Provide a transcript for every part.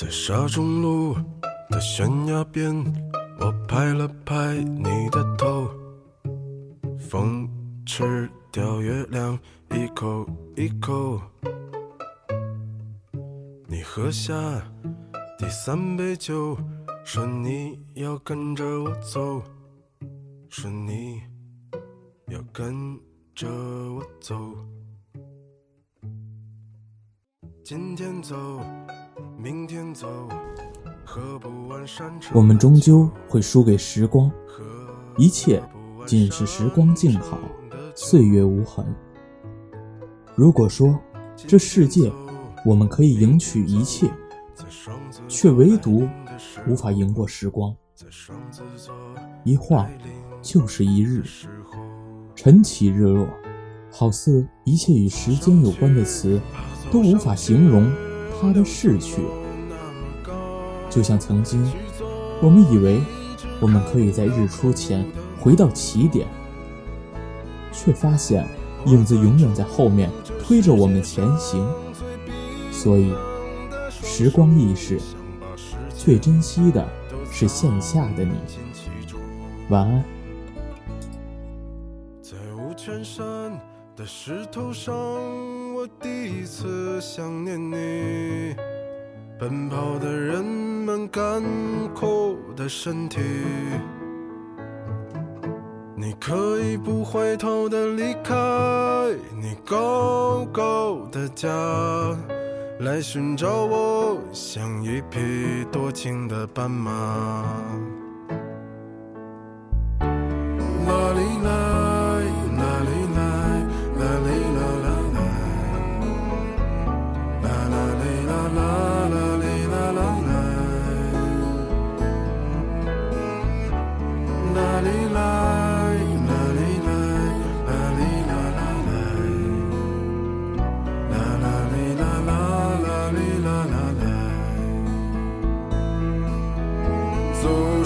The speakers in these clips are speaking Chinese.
在沙中路的悬崖边，我拍了拍你的头，风吃掉月亮一口一口。你喝下第三杯酒，说你要跟着我走，说你要跟着我走，今天走。明天走，喝不完山。我们终究会输给时光，一切仅是时光静好，岁月无痕。如果说这世界我们可以赢取一切，却唯独无法赢过时光。一晃就是一日，晨起日落，好似一切与时间有关的词都无法形容。他的逝去，就像曾经，我们以为我们可以在日出前回到起点，却发现影子永远在后面推着我们前行。所以，时光易逝，最珍惜的是线下的你。晚安。在五泉山的石头上。我第一次想念你，奔跑的人们，干枯的身体。你可以不回头的离开你高高的家，来寻找我，像一匹多情的斑马。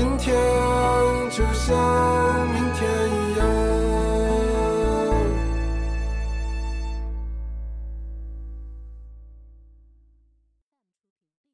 今天，就像。